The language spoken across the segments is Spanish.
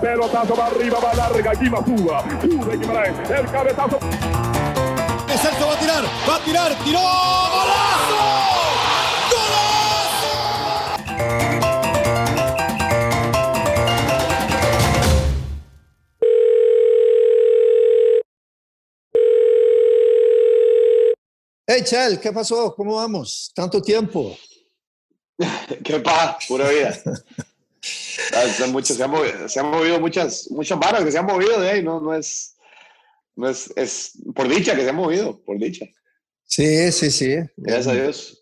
Pelotazo va arriba, va larga, aquí va Suba. Sube Guimaraes, el cabezazo. Celso va a tirar, va a tirar, tiró, golazo. Hey, Chel, ¿qué pasó? ¿Cómo vamos? Tanto tiempo. Qué paz, pura vida. se, han movido, se, han movido, muchas, muchas varas que se han movido de ahí, no, no es, no es, es por dicha que se han movido, por dicha. Sí, sí, sí. Gracias a Dios.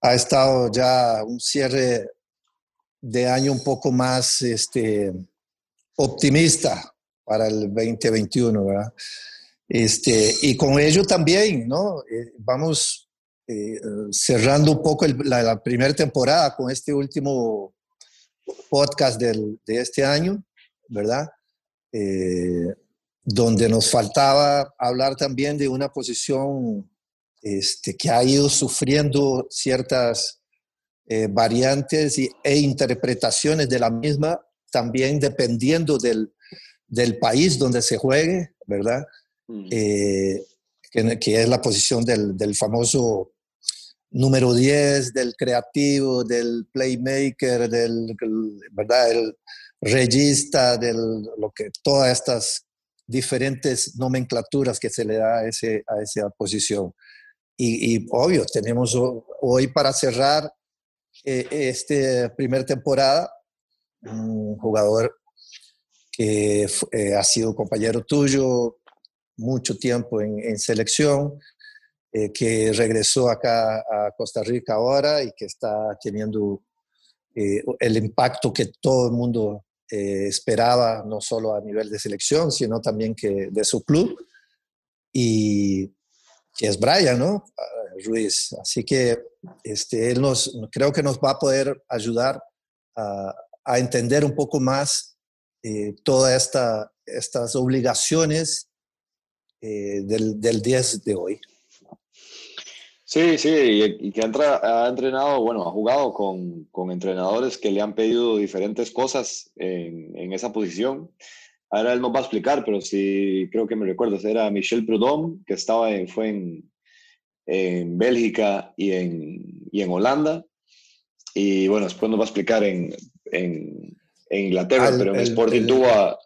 Ha estado ya un cierre de año un poco más este, optimista para el 2021, ¿verdad? Este, y con ello también, ¿no? Eh, vamos eh, cerrando un poco la, primera temporada con este último podcast del, de este año, ¿verdad? Eh, donde nos faltaba hablar también de una posición este, que ha ido sufriendo ciertas variantes y, e interpretaciones de la misma, también dependiendo del, del país donde se juegue, ¿verdad? Eh, que, es la posición del, del, famoso número 10, del creativo, del playmaker, del, ¿verdad? el regista, del, lo que, todas estas diferentes nomenclaturas que se le da a, ese, a esa posición. Y, y obvio, tenemos hoy para cerrar eh, esta primera temporada un jugador que eh, ha sido compañero tuyo, mucho tiempo en, selección, eh, que regresó acá a Costa Rica ahora y que está teniendo eh, el impacto que todo el mundo eh, esperaba, no solo a nivel de selección, sino también que de su club. Y es Brian, ¿no? Ah, Ruiz. Así que este, él nos, creo que nos va a poder ayudar a, entender un poco más todas esta, estas obligaciones eh, del, del 10 de hoy. Sí, sí, y, que ha, entrenado, bueno, ha jugado con, con, entrenadores que le han pedido diferentes cosas en, en, esa posición. Ahora él nos va a explicar, pero sí creo que me recuerdo, era Michel Prudhomme, que estaba en, fue en, en Bélgica y en, y en Holanda. Y bueno, después nos va a explicar en, en, Inglaterra, pero en Sporting tuvo a,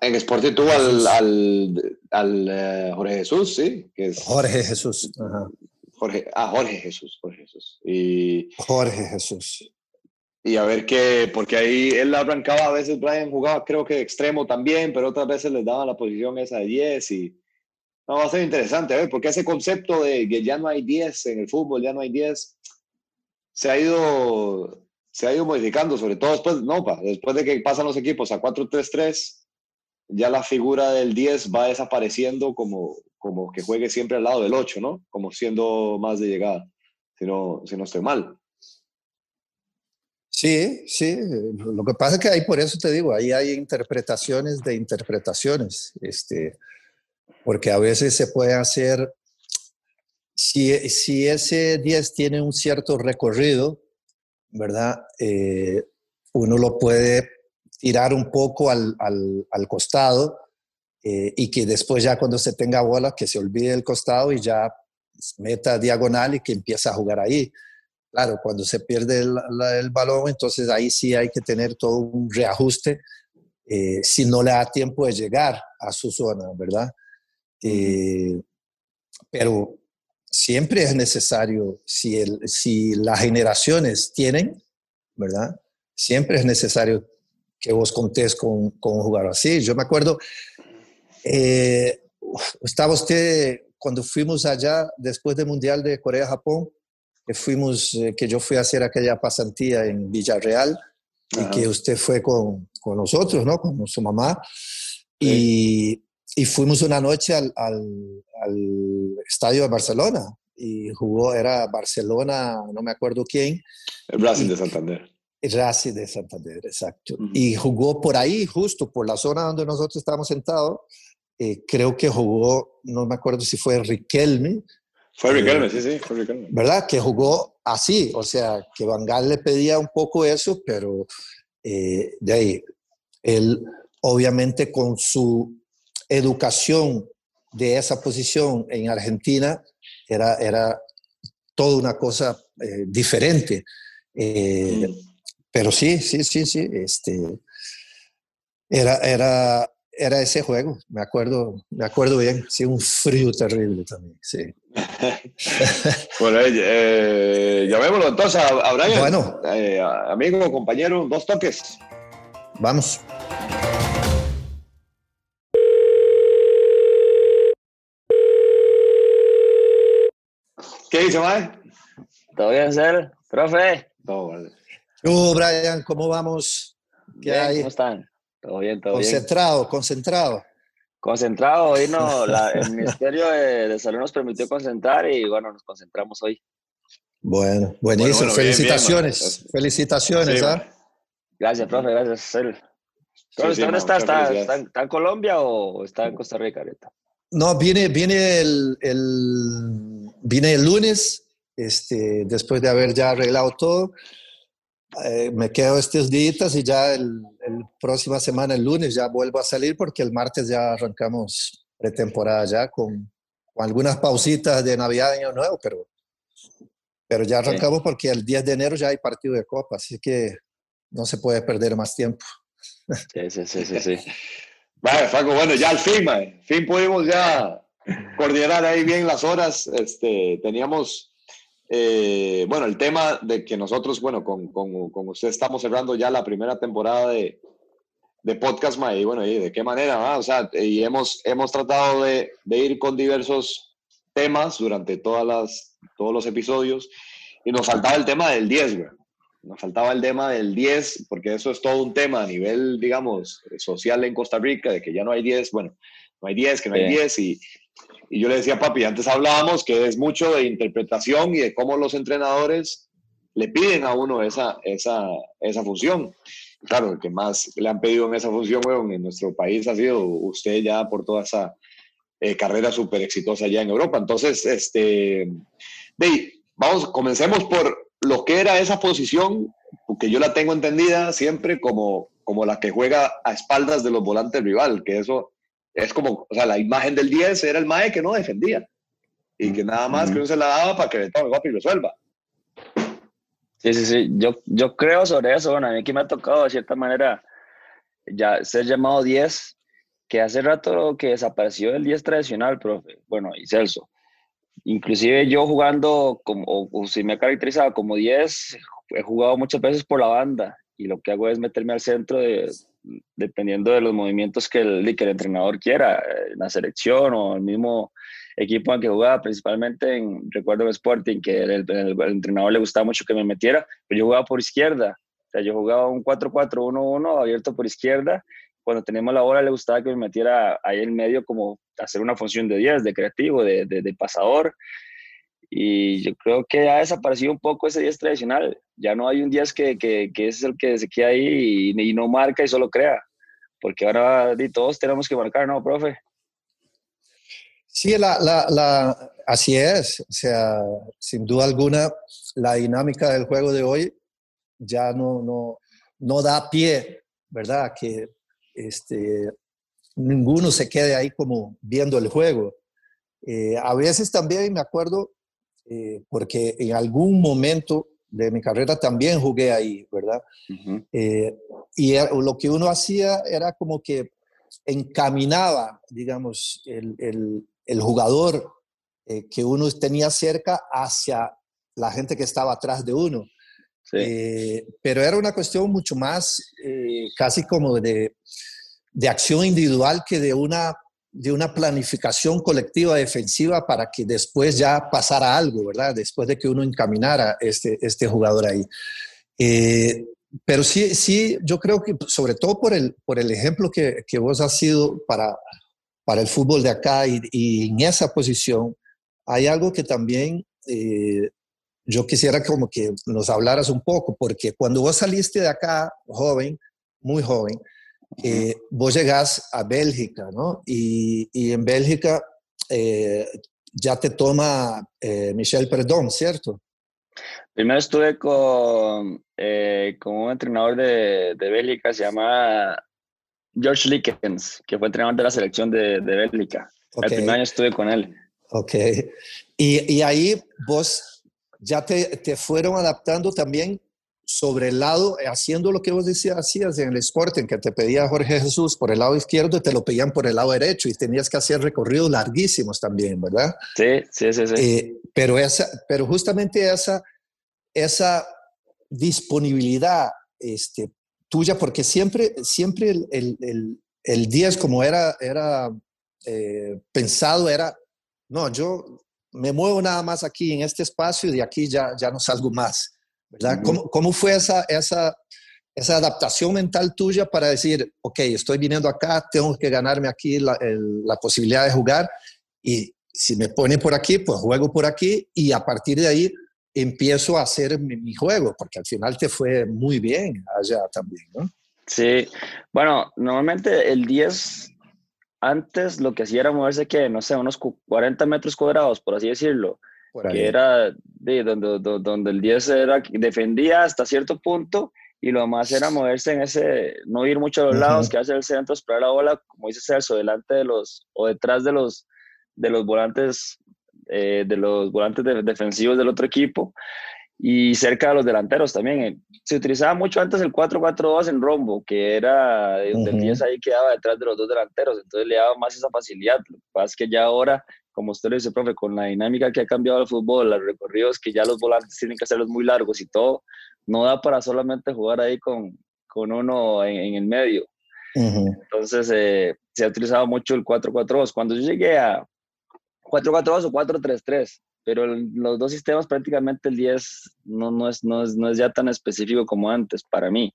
en Sporting tuvo al, al, al eh, Jorge Jesús, sí. Que es, Jorge Jesús. Jorge, ah, Jorge Jesús, Jorge Jesús. Y, Jorge Jesús. Y a ver qué, porque ahí él arrancaba, a veces Brian jugaba creo que extremo también, pero otras veces les daba la posición esa de 10 y no, va a ser interesante, a ver, porque ese concepto de que ya no hay 10 en el fútbol, ya no hay 10, se ha ido, se ha ido modificando, sobre todo después, no, después de que pasan los equipos a 4-3-3, ya la figura del 10 va desapareciendo como, como que juegue siempre al lado del 8, ¿no? Como siendo más de llegada, si no, si no estoy mal. Sí, sí. Lo que pasa es que ahí, por eso te digo, ahí hay interpretaciones de interpretaciones. Este, porque a veces se puede hacer, si, si ese 10 tiene un cierto recorrido, ¿verdad? Eh, uno lo puede tirar un poco al, al, costado eh, y que después ya cuando se tenga bola, que se olvide el costado y ya meta diagonal y que empiece a jugar ahí. Claro, cuando se pierde el, el balón, entonces ahí sí hay que tener todo un reajuste eh, si no le da tiempo de llegar a su zona, ¿verdad? Eh, pero siempre es necesario, si, el, si las generaciones tienen, ¿verdad? Siempre es necesario que vos contés con, con un jugador así. Yo me acuerdo, eh, estaba usted cuando fuimos allá después del Mundial de Corea-Japón, que fuimos, eh, que yo fui a hacer aquella pasantía en Villarreal y que usted fue con, con, nosotros, ¿no? Con su mamá. Y, y, fuimos una noche al, al, al, estadio de Barcelona y jugó, era Barcelona, no me acuerdo quién. El Brasil de Santander. Racing de Santander, exacto. Y jugó por ahí, justo por la zona donde nosotros estábamos sentados. Eh, creo que jugó, no me acuerdo si fue Riquelme. Fue Riquelme, sí, sí, fue Riquelme. ¿Verdad? Que jugó así, o sea, que Van Gaal le pedía un poco eso, pero Eh, de ahí, él obviamente con su educación de esa posición en Argentina era, era toda una cosa eh, diferente. Eh, mm. Pero sí, sí, sí, sí. Este, era, era, era ese juego, me acuerdo, me acuerdo bien. Sí, un frío terrible también, sí. bueno, eh, llamémoslo entonces a, Brian. Bueno. Eh, amigo, compañero, dos toques. Vamos. ¿Qué dice, Mae? Todo bien, ser, profe. Todo vale. Brian, ¿cómo vamos? ¿Qué hay? ¿Cómo están? Todo bien, todo bien. Concentrado, concentrado. Concentrado, hoy no, el Ministerio de, Salud nos permitió concentrar y bueno, nos concentramos hoy. Bueno, buenísimo, felicitaciones, felicitaciones. ¿ah? Gracias, profe, gracias. ¿Dónde está? ¿Está, en Colombia o está en Costa Rica ahorita? No, viene, viene, el, el, viene el lunes, este, después de haber ya arreglado todo. Eh, me quedo estos días y ya el, próxima semana, el lunes, ya vuelvo a salir porque el martes ya arrancamos pretemporada ya con, con algunas pausitas de Navidad y Año Nuevo, pero, pero ya arrancamos porque el 10 de enero ya hay partido de Copa, así que no se puede perder más tiempo. Sí, sí, sí, sí. sí. Vale, bueno, ya al fin, al fin pudimos ya coordinar ahí bien las horas. Este, teníamos eh, bueno, el tema de que nosotros, bueno, con, con, con, usted estamos cerrando ya la primera temporada de, de podcast, y bueno, ¿y de qué manera? O sea, y hemos, hemos tratado de, de, ir con diversos temas durante todas las, todos los episodios, y nos faltaba el tema del 10, güey. Nos faltaba el tema del 10, porque eso es todo un tema a nivel, digamos, social en Costa Rica, de que ya no hay 10, bueno, no hay 10, que no hay 10, y, y yo le decía, papi, antes hablábamos que es mucho de interpretación y de cómo los entrenadores le piden a uno esa, esa, esa función. Claro, el que más le han pedido en esa función, en nuestro país ha sido usted ya por toda esa eh, carrera súper exitosa allá en Europa. Entonces, este, vamos, comencemos por lo que era esa posición, porque yo la tengo entendida siempre como, como la que juega a espaldas de los volantes rival, que eso es como, o sea, la imagen del 10 era el Mae que no defendía y que nada más que uno se la daba para que le tome y resuelva. Sí, sí, sí. Yo, yo creo sobre eso. Bueno, a mí que me ha tocado de cierta manera ya ser llamado 10, que hace rato que desapareció el 10 tradicional, profe. Bueno, y Celso. Inclusive yo jugando, como, o, si me he caracterizado como 10, he jugado muchas veces por la banda y lo que hago es meterme al centro de, dependiendo de los movimientos que el, que el entrenador quiera, en eh, la selección o el mismo equipo en que jugaba, principalmente en, recuerdo en Sporting, que el, entrenador le gustaba mucho que me metiera, pero yo jugaba por izquierda, o sea, yo jugaba un 4-4-1-1 abierto por izquierda, cuando teníamos la bola le gustaba que me metiera ahí en medio como hacer una función de 10, de creativo, de, de pasador, y yo creo que ha desaparecido un poco ese 10 tradicional. Ya no hay un 10 que, que, que es el que se queda ahí y, no marca y solo crea. Porque ahora todos tenemos que marcar, ¿no, profe? Sí, la, la, la, así es. O sea, sin duda alguna, la dinámica del juego de hoy ya no, no, no da pie, ¿verdad? Que este, ninguno se quede ahí como viendo el juego. Eh, a veces también me acuerdo eh, porque en algún momento de mi carrera también jugué ahí, ¿verdad? Eh, y lo que uno hacía era como que encaminaba, digamos, el, el, el jugador eh, que uno tenía cerca hacia la gente que estaba atrás de uno. pero era una cuestión mucho más casi como de, de acción individual que de una de una planificación colectiva defensiva para que después ya pasara algo, ¿verdad? Después de que uno encaminara este, este jugador ahí. Eh, pero sí, sí, yo creo que sobre todo por el, por el ejemplo que, que vos has sido para, para el fútbol de acá y, en esa posición, hay algo que también eh, yo quisiera como que nos hablaras un poco, porque cuando vos saliste de acá, joven, muy joven, eh, vos llegás a Bélgica, ¿no? Y, y en Bélgica eh, ya te toma eh, Michel Perdón, ¿cierto? Primero estuve con, eh, con un entrenador de, de Bélgica, se llama George Lickens, que fue entrenador de la selección de, de Bélgica. El primer año estuve con él. Ok. Y, y ahí vos ya te, te, fueron adaptando también sobre el lado, haciendo lo que vos decías, hacías en el Sporting, que te pedía Jorge Jesús por el lado izquierdo, te lo pedían por el lado derecho y tenías que hacer recorridos larguísimos también, ¿verdad? Sí, sí, sí. sí. Eh, pero, esa, pero justamente esa, esa disponibilidad este, tuya, porque siempre, siempre el, el, el, 10 como era, era eh, pensado, era, no, yo me muevo nada más aquí en este espacio y de aquí ya, ya no salgo más. ¿Verdad? ¿Cómo, ¿Cómo, fue esa, esa, esa adaptación mental tuya para decir, ok, estoy viniendo acá, tengo que ganarme aquí la, el, la posibilidad de jugar y si me ponen por aquí, pues juego por aquí y a partir de ahí empiezo a hacer mi, mi, juego, porque al final te fue muy bien allá también, ¿no? Sí, bueno, normalmente el 10 antes lo que hacía era moverse que, no sé, unos 40 metros cuadrados, por así decirlo, por que era de donde, donde el 10 era, defendía hasta cierto punto y lo más era moverse en ese, no ir mucho a los uh -huh. lados, quedarse en el centro, esperar la bola, como dice Celso, delante de los, o detrás de los, de los volantes, eh, de los volantes de, defensivos del otro equipo y cerca de los delanteros también. Se utilizaba mucho antes el 4-4-2 en rombo, que era donde uh -huh. el 10 ahí quedaba detrás de los dos delanteros, entonces le daba más esa facilidad. Lo que pasa es que ya ahora, como usted lo dice, profe, con la dinámica que ha cambiado el fútbol, los recorridos que ya los volantes tienen que hacerlos muy largos y todo, no da para solamente jugar ahí con, con uno en, en el medio. Uh -huh. Entonces eh, se ha utilizado mucho el 4-4-2. Cuando yo llegué a 4-4-2 o 4-3-3, pero el, los dos sistemas prácticamente el 10 no, no, es, no, es, no es ya tan específico como antes para mí.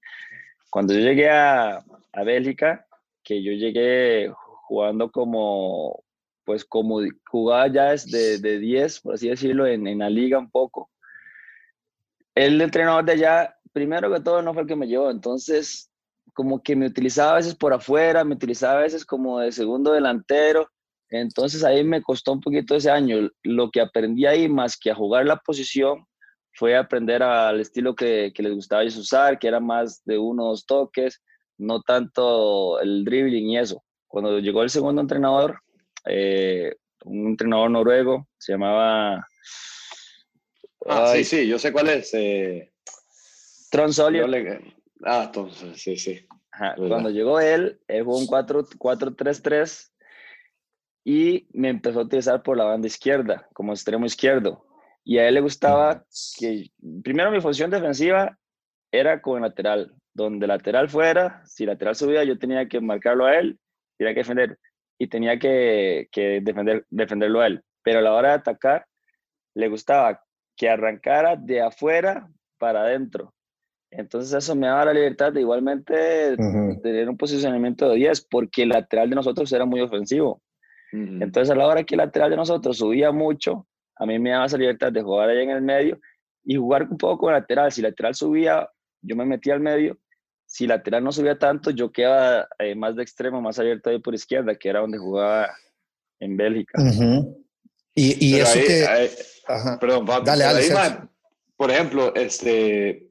Cuando yo llegué a, a Bélgica, que yo llegué jugando como, pues como jugaba ya de, de 10, por así decirlo, en, en la liga un poco. El entrenador de allá, primero que todo, no fue el que me llevó, entonces como que me utilizaba a veces por afuera, me utilizaba a veces como de segundo delantero, entonces ahí me costó un poquito ese año. Lo que aprendí ahí, más que a jugar la posición, fue aprender al estilo que, que les gustaba ellos usar, que era más de uno o dos toques, no tanto el dribbling y eso. Cuando llegó el segundo entrenador, eh, un entrenador noruego, se llamaba... Ah, ay, sí, sí, yo sé cuál es. Eh... Tron. Le... Ah, entonces, sí, sí. Ajá. Cuando llegó él, él jugó un 4-3-3 y me empezó a utilizar por la banda izquierda, como extremo izquierdo. Y a él le gustaba que, primero mi función defensiva era como lateral, donde lateral fuera, si lateral subía, yo tenía que marcarlo a él, tenía que defender, y tenía que, que defender, defenderlo a él. Pero a la hora de atacar, le gustaba que arrancara de afuera para adentro. Entonces eso me daba la libertad de igualmente uh -huh. tener un posicionamiento de 10, porque el lateral de nosotros era muy ofensivo. Entonces, a la hora que el lateral de nosotros subía mucho, a mí me daba esa libertad de jugar ahí en el medio y jugar un poco con el lateral. Si el lateral subía, yo me metía al medio. Si lateral no subía tanto, yo quedaba eh, más de extremo, más abierto ahí por izquierda, que era donde jugaba en Bélgica. Y, y eso ahí, que... Ahí, perdón, Pablo, dale, dale, ahí, man, por ejemplo, este,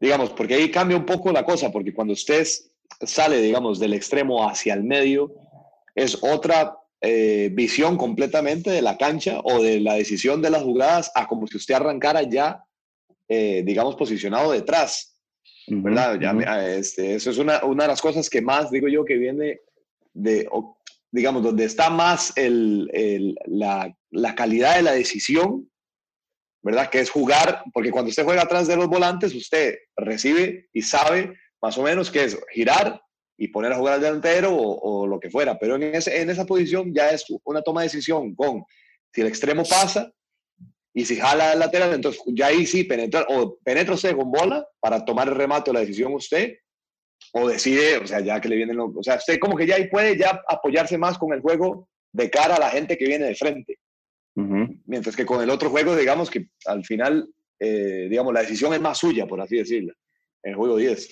digamos, porque ahí cambia un poco la cosa, porque cuando usted sale, digamos, del extremo hacia el medio, es otra eh, visión completamente de la cancha o de la decisión de las jugadas a como si usted arrancara ya, eh, digamos, posicionado detrás. ¿Verdad? Ya, este, eso es una, una, de las cosas que más, digo yo, que viene de, digamos, donde está más el, el, la, la calidad de la decisión, ¿verdad? Que es jugar, porque cuando usted juega atrás de los volantes, usted recibe y sabe más o menos que es girar y poner a jugar al delantero o, o, lo que fuera. Pero en, ese, en esa posición ya es una toma de decisión con si el extremo pasa y si jala al lateral, entonces ya ahí sí penetra, o penetra usted con bola para tomar el remate o la decisión usted, o decide, o sea, ya que le vienen los, o sea, usted como que ya ahí puede ya apoyarse más con el juego de cara a la gente que viene de frente. Uh -huh. Mientras que con el otro juego, digamos que al final, eh, digamos, la decisión es más suya, por así decirlo, en el juego 10.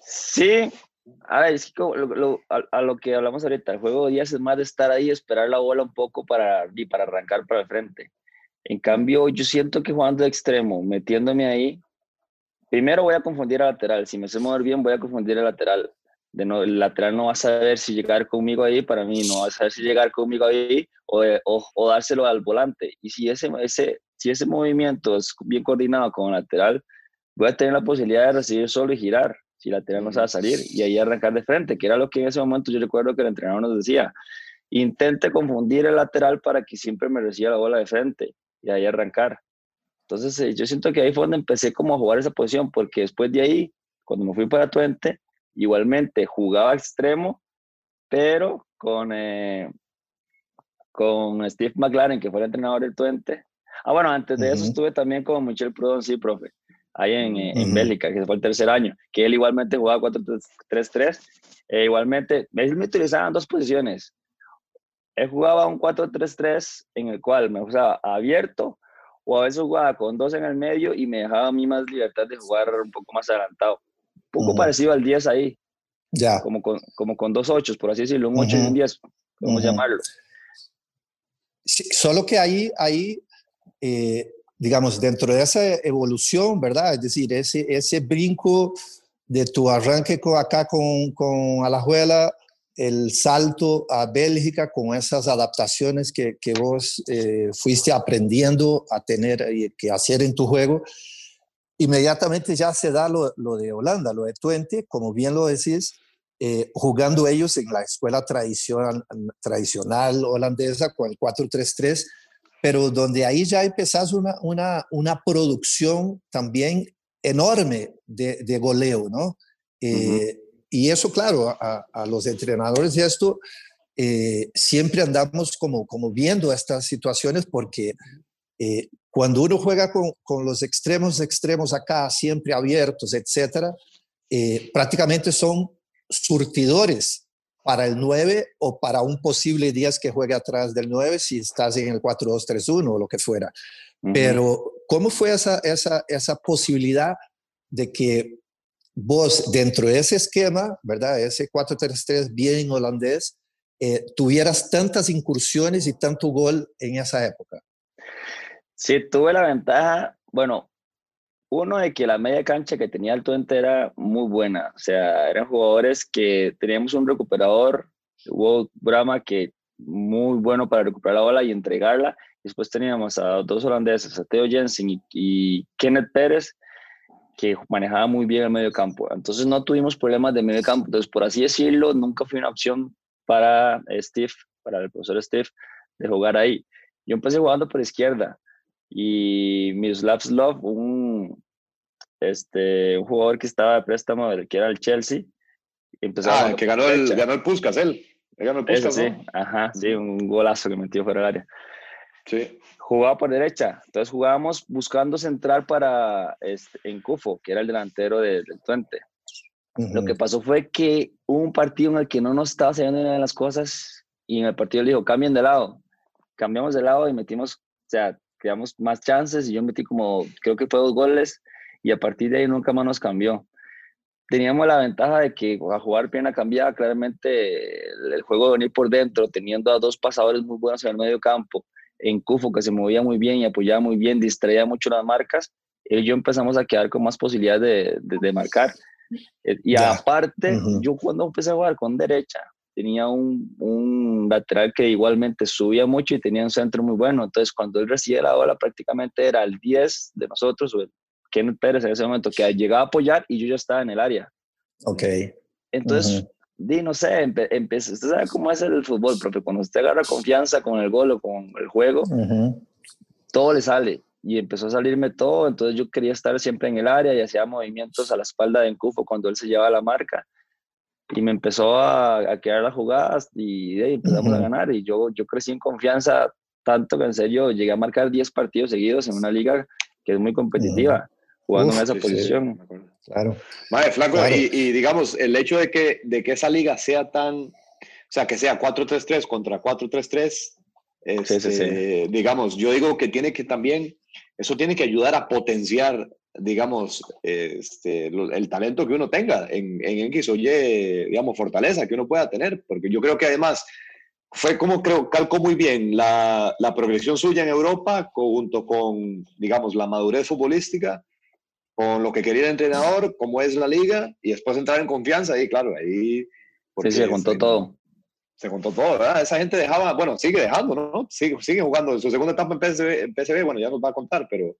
Sí, a ver, es que lo, lo, a, a, lo que hablamos ahorita, el juego 10 es más de estar ahí, esperar la bola un poco para, y para arrancar para el frente. En cambio, yo siento que jugando de extremo, metiéndome ahí, primero voy a confundir al lateral. Si me sé mover bien, voy a confundir al lateral. De no, el lateral no va a saber si llegar conmigo ahí, para mí no va a saber si llegar conmigo ahí o, o, dárselo al volante. Y si ese, ese, si ese movimiento es bien coordinado con el lateral, voy a tener la posibilidad de recibir solo y girar, si lateral no sabe salir, y ahí arrancar de frente, que era lo que en ese momento yo recuerdo que el entrenador nos decía. Intente confundir el lateral para que siempre me reciba la bola de frente y ahí arrancar. Entonces, eh, yo siento que ahí fue donde empecé como a jugar esa posición, porque después de ahí, cuando me fui para Twente, igualmente jugaba extremo, pero con, eh, con Steve McLaren, que fue el entrenador del Twente. Ah, bueno, antes de eso estuve también con Michel Prudon, sí, profe, ahí en, eh, en Bélgica, que fue el tercer año, que él igualmente jugaba 4-3-3. E igualmente, él me utilizaba en dos posiciones. Él jugaba un 4-3-3 en el cual me usaba abierto o a veces jugaba con dos en el medio y me dejaba a mí más libertad de jugar un poco más adelantado. Un poco parecido al 10 ahí. Ya. Como con, como con dos ochos, por así decirlo, un 8 y un 10, vamos a llamarlo. solo que ahí, ahí eh, digamos, dentro de esa evolución, ¿verdad? Es decir, ese, ese brinco de tu arranque con, acá con, con Alajuela el salto a Bélgica con esas adaptaciones que, que vos eh, fuiste aprendiendo a tener y que hacer en tu juego, inmediatamente ya se da lo, lo de Holanda, lo de Twente, como bien lo decís, eh, jugando ellos en la escuela tradicional, tradicional holandesa con el 4-3-3, pero donde ahí ya empezás una, una, una producción también enorme de, de goleo, ¿no? Eh, y eso, claro, a, los entrenadores de esto eh, siempre andamos como, como viendo estas situaciones porque eh, cuando uno juega con, con, los extremos extremos acá, siempre abiertos, etcétera, eh, prácticamente son surtidores para el 9 o para un posible 10 que juegue atrás del 9 si estás en el 4-2-3-1 o lo que fuera. Pero, ¿cómo fue esa, esa, esa posibilidad de que vos dentro de ese esquema, ¿verdad? Ese 4-3-3 bien holandés, eh, tuvieras tantas incursiones y tanto gol en esa época. Sí, tuve la ventaja, bueno, uno de que la media cancha que tenía el Twente era muy buena, o sea, eran jugadores que teníamos un recuperador, hubo Brahma que muy bueno para recuperar la bola y entregarla, después teníamos a dos holandeses, a Theo Jensen y, Kenneth Pérez, que manejaba muy bien el medio campo. Entonces no tuvimos problemas de medio campo. Entonces, por así decirlo, nunca fue una opción para Steve, para el profesor Steve, de jugar ahí. Yo empecé jugando por izquierda y Miroslav Love, un, este, un jugador que estaba de préstamo, que era el Chelsea, empezó ah, que ganó el, ganó el Puskas, él. ganó el Puskas, sí, ajá, sí, un golazo que metió fuera del área. Sí jugaba por derecha. Entonces jugábamos buscando central para este, en Cufo, que era el delantero del Twente. Lo que pasó fue que hubo un partido en el que no nos estaba saliendo una de las cosas y en el partido le dijo, cambien de lado. Cambiamos de lado y metimos, o sea, creamos más chances y yo metí como, creo que fue dos goles y a partir de ahí nunca más nos cambió. Teníamos la ventaja de que a jugar bien a cambiar claramente el juego de venir por dentro, teniendo a dos pasadores muy buenos en el medio campo en Cufo, que se movía muy bien y apoyaba muy bien, distraía mucho las marcas, él y yo empezamos a quedar con más posibilidades de, de, marcar. Eh, y aparte, yo cuando empecé a jugar con derecha, tenía un, un, lateral que igualmente subía mucho y tenía un centro muy bueno. Entonces, cuando él recibía la bola, prácticamente era el 10 de nosotros, o el Kenneth Pérez en ese momento, que llegaba a apoyar y yo ya estaba en el área. Ok. Entonces, di, no sé, empecé, usted sabe cómo es el fútbol, profe, cuando usted agarra confianza con el gol o con el juego, todo le sale y empezó a salirme todo, entonces yo quería estar siempre en el área y hacía movimientos a la espalda de Encufo cuando él se llevaba la marca y me empezó a, a quedar las jugadas y, empezamos a ganar. Y yo, yo crecí en confianza tanto que en serio llegué a marcar 10 partidos seguidos en una liga que es muy competitiva jugando en esa posición. claro. Vale, flaco, Y, digamos, el hecho de que, de que esa liga sea tan, o sea, que sea 4-3-3 contra 4-3-3, este, digamos, yo digo que tiene que también, eso tiene que ayudar a potenciar, digamos, este, el talento que uno tenga en, en X o Y, digamos, fortaleza que uno pueda tener, porque yo creo que además fue como creo, calcó muy bien la, la progresión suya en Europa junto con, digamos, la madurez futbolística, con lo que quería el entrenador, cómo es la liga, y después entrar en confianza, y claro, ahí... Sí, se contó todo. Se contó todo, ¿verdad? Esa gente dejaba, bueno, sigue dejando, ¿no? Sigue, sigue jugando. En su segunda etapa en PSV, en PSV, bueno, ya nos va a contar, pero,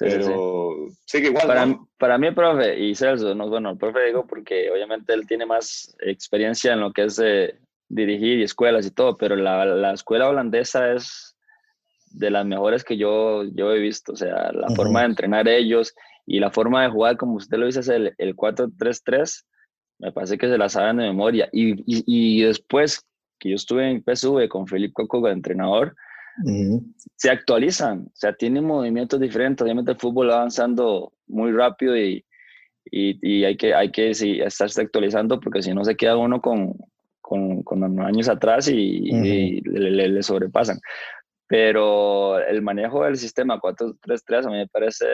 pero sigue igual. Para, para mí, profe, y Celso, no, bueno, el profe digo porque obviamente él tiene más experiencia en lo que es eh, dirigir y escuelas y todo, pero la, la, escuela holandesa es de las mejores que yo, yo he visto. O sea, la forma de entrenar ellos y la forma de jugar, como usted lo dice, es el, el 4-3-3. Me parece que se la saben de memoria. Y, y, y, después que yo estuve en PSV con Felipe Coco, el entrenador, se actualizan, o sea, tienen movimientos diferentes. Obviamente el fútbol va avanzando muy rápido y, y, hay que, hay que sí, estarse actualizando porque si no se queda uno con, con, con años atrás y, le, le, sobrepasan. Pero el manejo del sistema 4-3-3 a mí me parece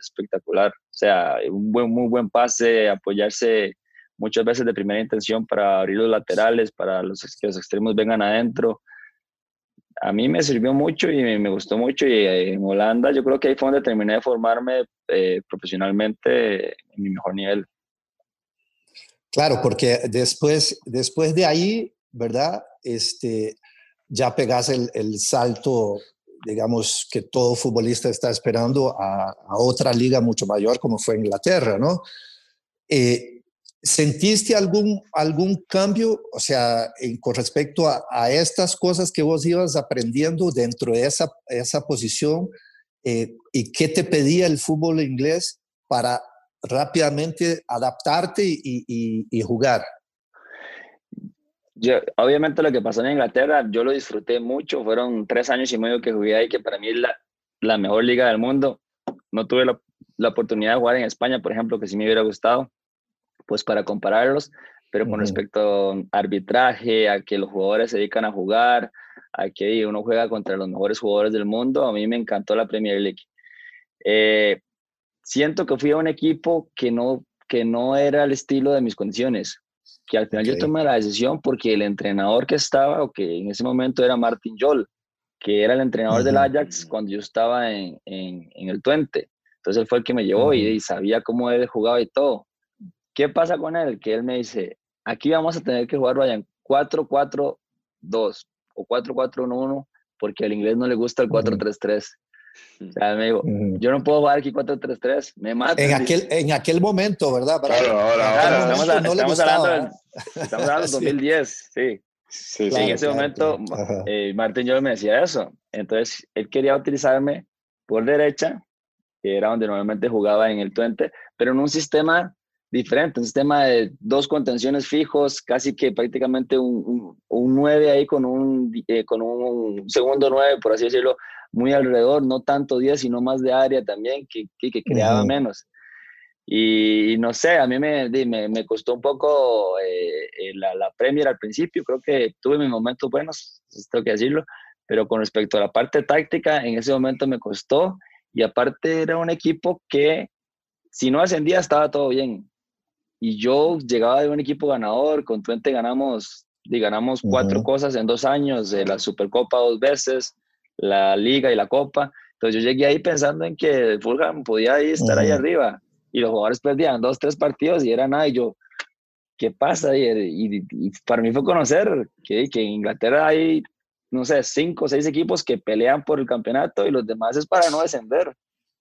espectacular. O sea, un buen, muy buen pase, apoyarse muchas veces de primera intención para abrir los laterales, para los, que los extremos vengan adentro. A mí me sirvió mucho y me, gustó mucho. Y en Holanda yo creo que ahí fue donde terminé de formarme eh, profesionalmente en mi mejor nivel. Claro, porque después, después de ahí, ¿verdad? Este, ya pegas el, el salto, digamos, que todo futbolista está esperando a, a, otra liga mucho mayor como fue Inglaterra, ¿no? Eh, ¿Sentiste algún, algún cambio, o sea, con respecto a, estas cosas que vos ibas aprendiendo dentro de esa, esa posición? Eh, ¿Y qué te pedía el fútbol inglés para rápidamente adaptarte y jugar? Yo, obviamente lo que pasó en Inglaterra, yo lo disfruté mucho, fueron tres años y medio que jugué ahí, que para mí es la, la mejor liga del mundo. No tuve la, la, oportunidad de jugar en España, por ejemplo, que sí me hubiera gustado, pues para compararlos, pero con respecto a arbitraje, a que los jugadores se dedican a jugar, a que uno juega contra los mejores jugadores del mundo, a mí me encantó la Premier League. Eh, siento que fui a un equipo que no, que no era el estilo de mis condiciones, que al final okay. yo tomé la decisión porque el entrenador que estaba, o que en ese momento era Martin Jol, que era el entrenador uh -huh. del Ajax cuando yo estaba en, en, en, el Twente. Entonces él fue el que me llevó uh -huh. y, y, sabía cómo él jugaba y todo. ¿Qué pasa con él? Que él me dice, aquí vamos a tener que jugar, vayan, 4-4-2 o 4-4-1-1 porque al inglés no le gusta el 4-3-3. O sea, me digo, yo no puedo jugar aquí 4-3-3, me mata. En aquel, en aquel momento, ¿verdad? Claro, ahora, ahora. Estamos, no estamos hablando del, estamos hablando del 2010, sí. Sí, claro, en ese claro, momento, claro. eh, Martín yo me decía eso. Entonces, él quería utilizarme por derecha, que era donde normalmente jugaba en el Twente, pero en un sistema diferente, un sistema de dos contenciones fijos, casi que prácticamente un, un, un 9 ahí con un, eh, con un segundo 9, por así decirlo, muy alrededor, no tanto 10, sino más de área también, que, que, que creaba uh -huh. menos. Y, y, no sé, a mí me, me, me costó un poco eh, eh, la, la, Premier al principio, creo que tuve mis momentos buenos, tengo que decirlo, pero con respecto a la parte táctica, en ese momento me costó, y aparte era un equipo que si no ascendía estaba todo bien. Y yo llegaba de un equipo ganador, con Twente ganamos, y ganamos uh -huh. cuatro cosas en dos años, de la Supercopa dos veces, la liga y la copa. Entonces yo llegué ahí pensando en que Fulham podía ahí estar uh -huh. ahí arriba y los jugadores perdían dos, tres partidos y era nada. Y yo, ¿qué pasa? Y, y, y para mí fue conocer que, que, en Inglaterra hay, no sé, cinco o seis equipos que pelean por el campeonato y los demás es para no descender.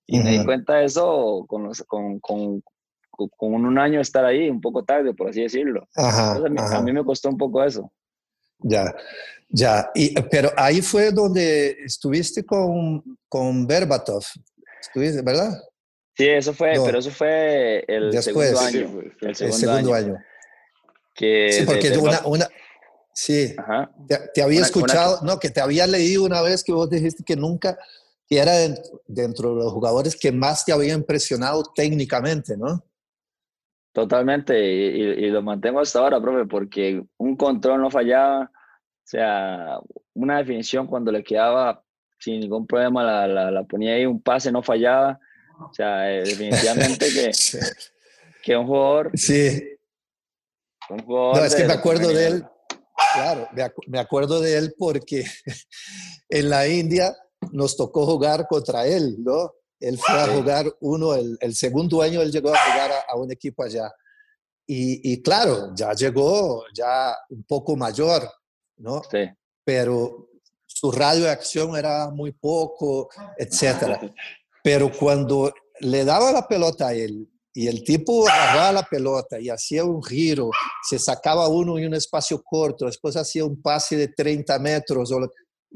Y uh -huh. me di cuenta de eso con, los, con, con, con, un año estar ahí, un poco tarde, por así decirlo. Ajá, a, mí, ajá. a mí me costó un poco eso. Ya. Ya, y, pero ahí fue donde estuviste con, con Berbatov, estuviste, ¿verdad? Sí, eso fue, no. pero eso fue el Después, segundo año. Sí, el, segundo, el segundo año. año. Que sí, porque de, de una, una, sí, te, te, había una, escuchado, una... no, que te había leído una vez que vos dijiste que nunca, que era dentro de los jugadores que más te había impresionado técnicamente, ¿no? Totalmente, y, y, lo mantengo hasta ahora, profe, porque un control no fallaba, o sea, una definición cuando le quedaba sin ningún problema, la, la, la ponía ahí, un pase no fallaba. O sea, eh, definitivamente que, que un jugador. Sí. Un jugador no, es que me acuerdo de él. claro, me, acuerdo de él porque en la India nos tocó jugar contra él, ¿no? Él fue a jugar uno, el, segundo año él llegó a jugar a, un equipo allá. Y, y, claro, ya llegó ya un poco mayor, ¿no? Sí. Pero su radio de acción era muy poco, etcétera. Pero cuando le daba la pelota a él y el tipo agarraba la pelota y hacía un giro, se sacaba uno y un espacio corto, después hacía un pase de 30 metros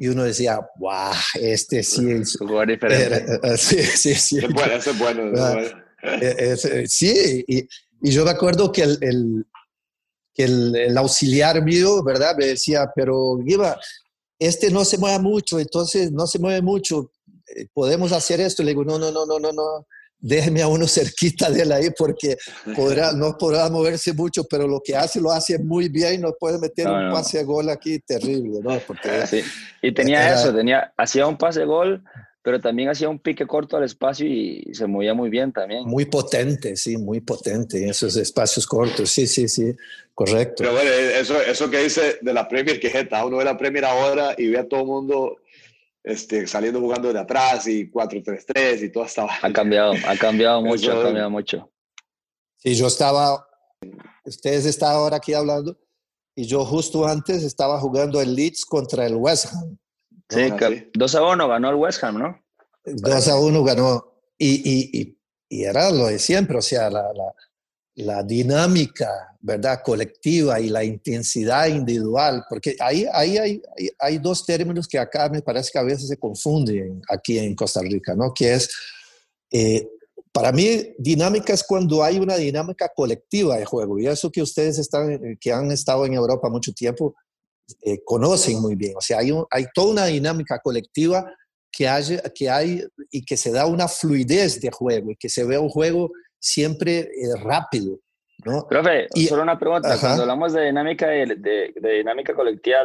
y uno decía, ¡guau! Este sí es... diferente. sí, sí, sí. Es bueno, es bueno. Eh, sí, y, y, yo me acuerdo que el, el, el, el auxiliar mío, ¿verdad? Me decía, pero Giva, este no se mueve mucho, entonces no se mueve mucho, eh, podemos hacer esto. Le digo, no, no, no, no, no, no, déjeme a uno cerquita de él ahí porque podrá, no podrá moverse mucho, pero lo que hace lo hace muy bien, no puede meter un pase de gol aquí terrible, ¿no? Porque, sí. Y tenía eso, tenía, hacía un pase de gol, pero también hacía un pique corto al espacio y se movía muy bien también. Muy potente, sí, muy potente, esos espacios cortos, sí, sí, sí, correcto. Pero bueno, eso, eso que dice de la Premier, que jeta, uno ve la Premier ahora y ve a todo el mundo este, saliendo jugando de atrás y 4-3-3 y todo estaba... Ha cambiado, ha cambiado mucho, ha cambiado mucho. Sí, yo estaba, ustedes estaban ahora aquí hablando y yo justo antes estaba jugando el Leeds contra el West Ham. Sí, 2 a 1 ganó el West Ham, ¿no? 2 a 1 ganó. Y, y, y, era lo de siempre, o sea, la, la, la, dinámica, ¿verdad? Colectiva y la intensidad individual, porque ahí, ahí hay, dos términos que acá me parece que a veces se confunden aquí en Costa Rica, ¿no? Que es, eh, para mí, dinámica es cuando hay una dinámica colectiva de juego. Y eso que ustedes están, que han estado en Europa mucho tiempo, eh, conocen muy bien. O sea, hay, hay toda una dinámica colectiva que hay, que hay y que se da una fluidez de juego y que se ve un juego siempre eh, rápido. ¿no? Profe, y, solo una pregunta. Cuando hablamos de dinámica, de, de, dinámica colectiva,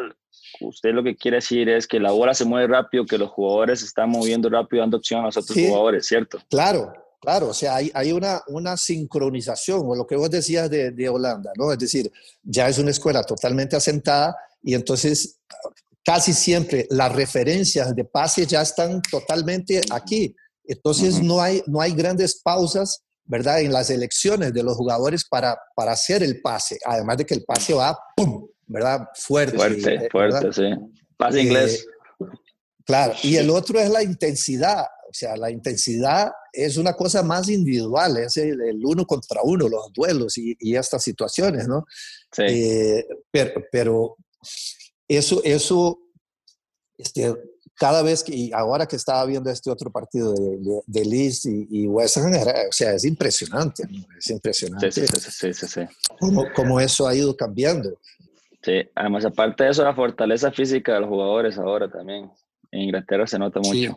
usted lo que quiere decir es que la bola se mueve rápido, que los jugadores se están moviendo rápido, dando opción a los otros jugadores, ¿cierto? Claro, Claro, o sea, hay, hay una, una, sincronización, o lo que vos decías de, de, Holanda, ¿no? Es decir, ya es una escuela totalmente asentada y entonces casi siempre las referencias de pase ya están totalmente aquí. Entonces no, hay, no hay grandes pausas, ¿verdad? En las elecciones de los jugadores para, para hacer el pase, además de que el pase va, ¡pum! ¿Verdad? Fuerte. Fuerte, eh, fuerte, sí. Pase inglés. Eh, claro, y el otro es la intensidad. O sea, la intensidad es una cosa más individual, es el, uno contra uno, los duelos y, y estas situaciones, ¿no? Sí. Eh, pero, pero, eso, eso este, cada vez que, y ahora que estaba viendo este otro partido de, de, Liz y, y, West Ham, o sea, es impresionante, es impresionante. Sí, sí, sí, sí, Cómo, cómo, eso ha ido cambiando. Sí, además, aparte de eso, la fortaleza física de los jugadores ahora también. En Inglaterra se nota mucho.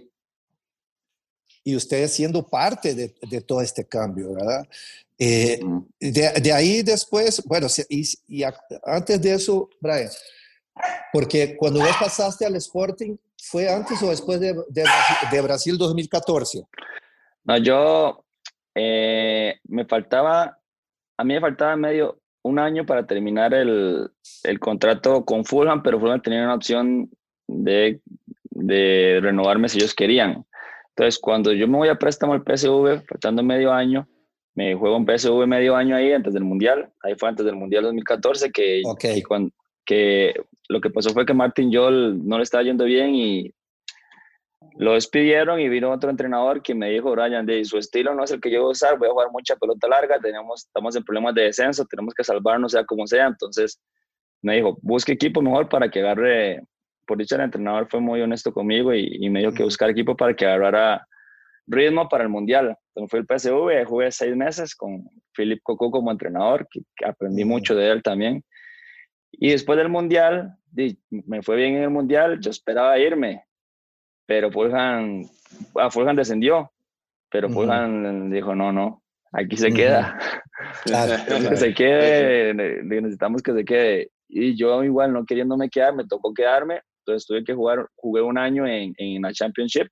Y ustedes siendo parte de, de todo este cambio, ¿verdad? Eh, de, de, ahí después, bueno, y, y antes de eso, Brian, porque cuando vos pasaste al Sporting, ¿fue antes o después de, de, Brasil 2014? No, yo eh, me faltaba, a mí me faltaba medio un año para terminar el, el contrato con Fulham, pero Fulham tenía una opción de, de renovarme si ellos querían. Entonces, cuando yo me voy a préstamo al PSV, faltando medio año, me juego un PSV medio año ahí antes del Mundial. Ahí fue antes del Mundial 2014 que, okay. cuando, que lo que pasó fue que Martin Joel no le estaba yendo bien y lo despidieron y vino otro entrenador que me dijo, Brian, de su estilo no es el que yo voy a usar, voy a jugar mucha pelota larga, tenemos, estamos en problemas de descenso, tenemos que salvarnos sea como sea. Entonces me dijo, busque equipo mejor para que agarre, por dicho el entrenador fue muy honesto conmigo y, me dijo que buscar equipo para que agarrara ritmo para el Mundial. Entonces fui el PSV, jugué seis meses con Philip Coco como entrenador, que, aprendí mucho de él también. Y después del Mundial, me fue bien en el Mundial, yo esperaba irme, pero Fulham, ah, Fulham descendió, pero Fulham dijo, no, no, aquí se queda. que se quede, necesitamos que se quede. Y yo igual no queriéndome quedar, me tocó quedarme, entonces tuve que jugar, jugué un año en, en la Championship.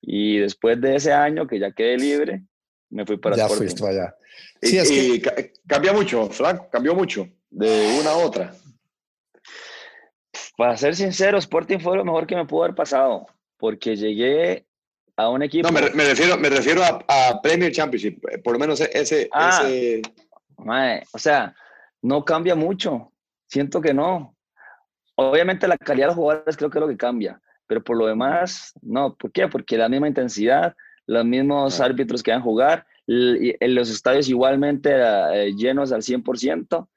Y después de ese año que ya quedé libre, me fui para Ya fuiste allá. Sí, y, es que... cambia mucho, Frank, cambió mucho de una a otra. para ser sincero, Sporting fue lo mejor que me pudo haber pasado, porque llegué a un equipo. No, me, refiero, me refiero a, Premier Championship, eh, por lo menos e, ese. Ah, o sea, no cambia mucho. Siento que no. Obviamente la calidad de los jugadores creo que es lo que cambia, pero por lo demás, no. ¿Por qué? Porque la misma intensidad, los mismos árbitros que van a jugar, en los estadios igualmente eh, llenos al 100%.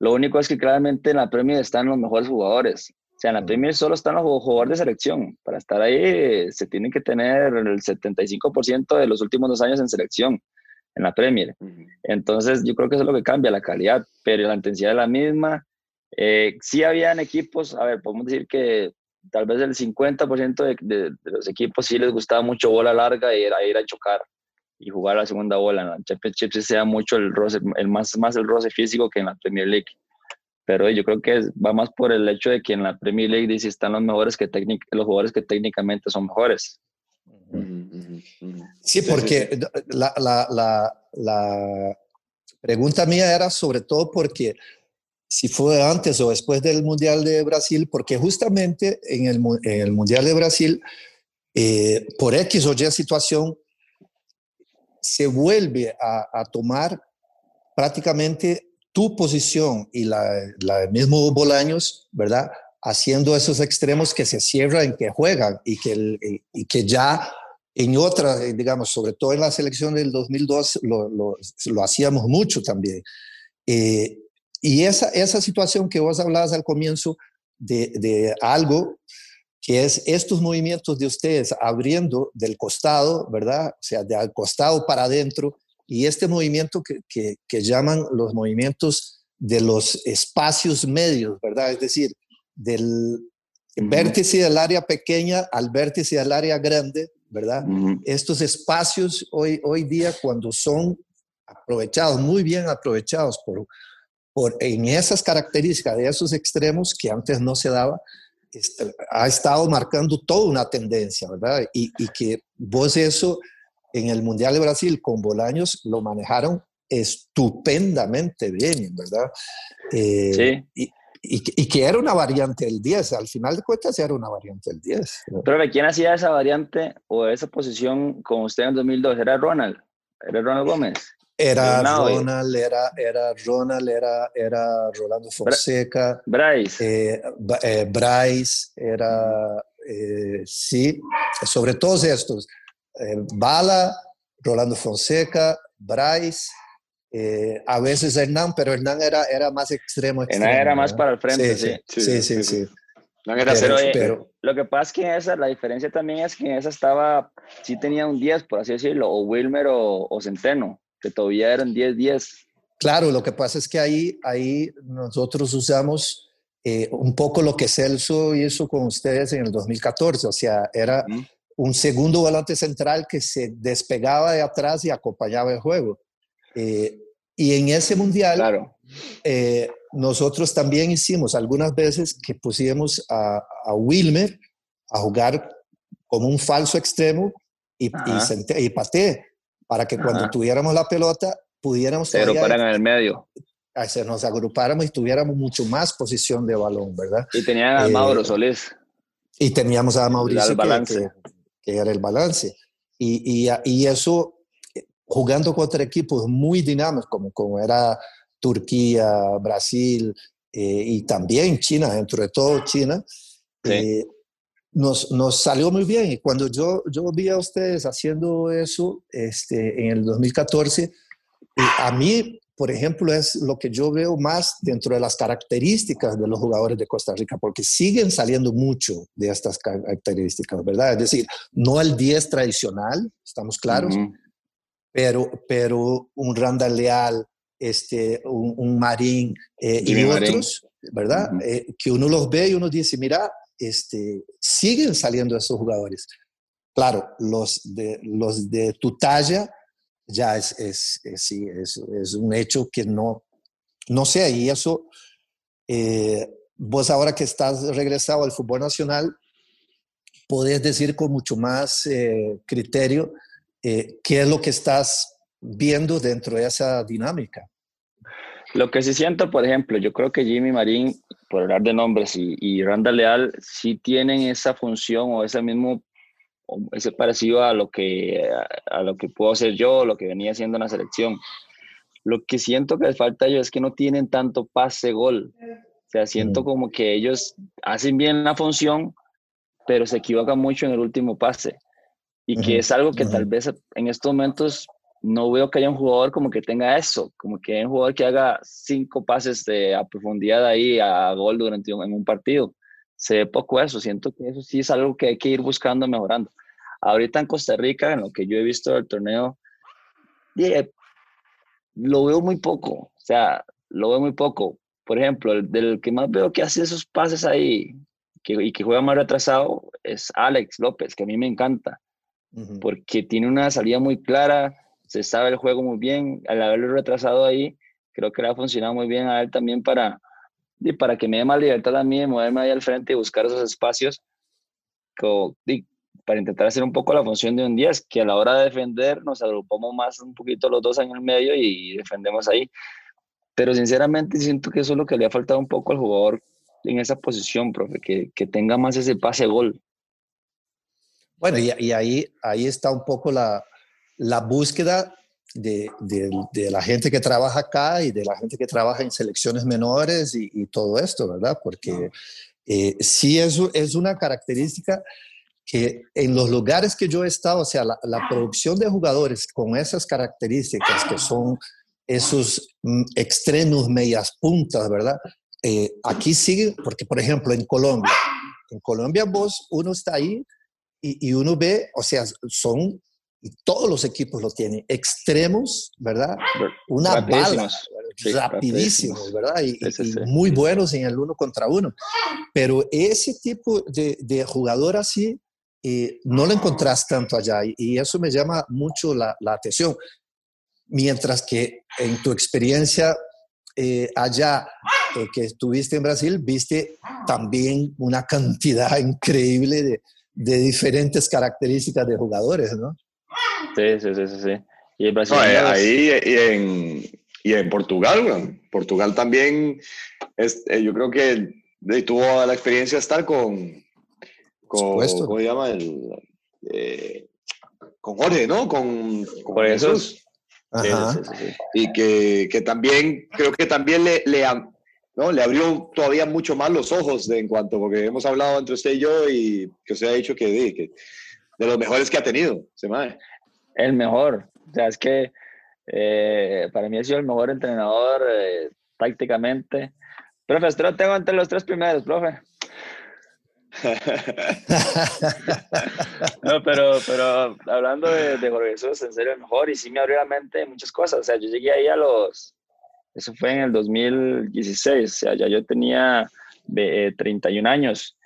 Lo único es que claramente en la Premier están los mejores jugadores. O sea, en la Premier solo están los jugadores de selección. Para estar ahí se tiene que tener el 75% de los últimos dos años en selección en la Premier. Entonces, yo creo que eso es lo que cambia, la calidad, pero la intensidad es la misma. Eh, sí habían equipos, a ver, podemos decir que tal vez el 50% de, de, los equipos sí les gustaba mucho bola larga y era ir a chocar y jugar la segunda bola. En la Championship sea mucho el roce, el más, más el roce físico que en la Premier League. Pero yo creo que va más por el hecho de que en la Premier League dice están los mejores que los jugadores que técnicamente son mejores. Sí, porque la, la, la, la, pregunta mía era sobre todo porque si fue antes o después del Mundial de Brasil, porque justamente en el, en el Mundial de Brasil, eh, por X o Y situación, se vuelve a, tomar prácticamente tu posición y la, la mismo Bolaños, ¿verdad? Haciendo esos extremos que se cierran, que juegan y que, y que ya en otra, digamos, sobre todo en la selección del 2002, lo, lo, hacíamos mucho también. Eh, y esa, esa situación que vos hablabas al comienzo de algo que es estos movimientos de ustedes abriendo del costado, ¿verdad? O sea, del costado para adentro, y este movimiento que, que, que, llaman los movimientos de los espacios medios, ¿verdad? Es decir, del vértice del área pequeña al vértice del área grande, ¿verdad? Estos espacios hoy, hoy día cuando son aprovechados, muy bien aprovechados por, por, en esas características de esos extremos que antes no se daba, ha estado marcando toda una tendencia, ¿verdad? Y, y, que vos eso en el Mundial de Brasil con Bolaños lo manejaron estupendamente bien, ¿verdad? Eh, sí. Y, y, que era una variante del 10, al final de cuentas era una variante del 10. Pero ¿quién hacía esa variante o esa posición con usted en 2002? ¿Era Ronald? ¿Era Ronald Gómez? Era Ronald, era, era Ronald, era, era Rolando Fonseca. Bryce. Eh, eh, Bryce, era, eh, sí, sobre todos estos. Bala, Rolando Fonseca, Bryce, a veces Hernán, pero Hernán era, era más extremo. extremo Hernán era más para el frente, sí. Sí, sí, sí. pero, lo que pasa es que esa, la diferencia también es que esa estaba, sí tenía un 10, por así decirlo, o Wilmer o, o Centeno que todavía eran 10-10. Claro, lo que pasa es que ahí, ahí nosotros usamos eh, un poco lo que Celso hizo con ustedes en el 2014, o sea, era un segundo volante central que se despegaba de atrás y acompañaba el juego. Eh, y en ese mundial, claro. eh, nosotros también hicimos algunas veces que pusimos a, a Wilmer a jugar como un falso extremo y, y, y para que cuando tuviéramos la pelota pudiéramos... Se agruparan en el medio. Se nos agrupáramos y tuviéramos mucho más posición de balón, ¿verdad? Y tenían a Mauro eh, Solís. Y teníamos a Mauricio que, que, era el balance. Y, y, y, eso, jugando contra equipos muy dinámicos, como, como era Turquía, Brasil eh, y también China, dentro de todo China, sí. eh, nos, nos, salió muy bien. Y cuando yo, yo vi a ustedes haciendo eso este, en el 2014, eh, a mí, por ejemplo, es lo que yo veo más dentro de las características de los jugadores de Costa Rica, porque siguen saliendo mucho de estas características, ¿verdad? Es decir, no el 10 tradicional, estamos claros, uh -huh. pero, pero un Randall Leal, este, un, un Marín eh, y, otros, ¿verdad? Uh -huh. eh, que uno los ve y uno dice, mira, este, siguen saliendo esos jugadores. Claro, los de, los de tu talla ya es, es, es, es, un hecho que no, no sé, y eso, eh, vos ahora que estás regresado al fútbol nacional, podés decir con mucho más eh, criterio eh, qué es lo que estás viendo dentro de esa dinámica. Lo que sí siento, por ejemplo, yo creo que Jimmy Marín por hablar de nombres, y, y Randall Leal sí tienen esa función o ese mismo, ese parecido a lo que, a, lo que puedo hacer yo, lo que venía haciendo en la selección. Lo que siento que les falta a ellos es que no tienen tanto pase-gol. O sea, siento como que ellos hacen bien la función, pero se equivocan mucho en el último pase. Y que es algo que tal vez en estos momentos no veo que haya un jugador como que tenga eso, como que haya un jugador que haga cinco pases de, a profundidad ahí a gol durante un, en un partido. Se ve poco eso, siento que eso sí es algo que hay que ir buscando, mejorando. Ahorita en Costa Rica, en lo que yo he visto del torneo, lo veo muy poco, o sea, lo veo muy poco. Por ejemplo, el del que más veo que hace esos pases ahí que, y que juega más retrasado es Alex López, que a mí me encanta, porque tiene una salida muy clara, se sabe el juego muy bien, al haberlo retrasado ahí, creo que le ha funcionado muy bien a él también para, y para que me dé más libertad a mí de moverme ahí al frente y buscar esos espacios para intentar hacer un poco la función de un 10, que a la hora de defender nos agrupamos más un poquito los dos en el medio y defendemos ahí. Pero sinceramente siento que eso es lo que le ha faltado un poco al jugador en esa posición, profe, que, que tenga más ese pase-gol. Bueno, y, y, ahí, ahí está un poco la, la búsqueda de, de, la gente que trabaja acá y de la gente que trabaja en selecciones menores y, todo esto, ¿verdad? Porque eh, sí es, es una característica que en los lugares que yo he estado, o sea, la, producción de jugadores con esas características que son esos mm, extremos, medias puntas, ¿verdad? Eh, aquí sigue, porque por ejemplo en Colombia, en Colombia vos, uno está ahí y, y uno ve, o sea, son y todos los equipos lo tienen, extremos, ¿verdad? Una bala, rapidísimos, ¿verdad? Y, muy buenos en el uno contra uno. Pero ese tipo de, de jugador así, eh, no lo encontrás tanto allá y, eso me llama mucho la, la, atención. Mientras que en tu experiencia eh, allá eh, que estuviste en Brasil, viste también una cantidad increíble de, de diferentes características de jugadores, ¿no? Sí, sí, sí, sí. Y eh, ahí y en, y en Portugal, Portugal también, es, eh, yo creo que tuvo la experiencia de estar con, con ¿cómo se llama? El, eh, con Jorge, ¿no? Con, con Jesús. y que, que, también, creo que también le, le, ¿no? le abrió todavía mucho más los ojos de, en cuanto, porque hemos hablado entre usted y yo y que usted ha dicho que, que de los mejores que ha tenido, se me el mejor. O sea, es que eh, para mí ha sido el mejor entrenador eh, tácticamente. Profe, usted lo tengo entre los tres primeros, profe. no, pero, pero hablando de, de Jorge Jesús, en serio el mejor y sí me abrió la mente muchas cosas. O sea, yo llegué ahí a los, eso fue en el 2016, o sea, ya yo tenía de, 31 eh, años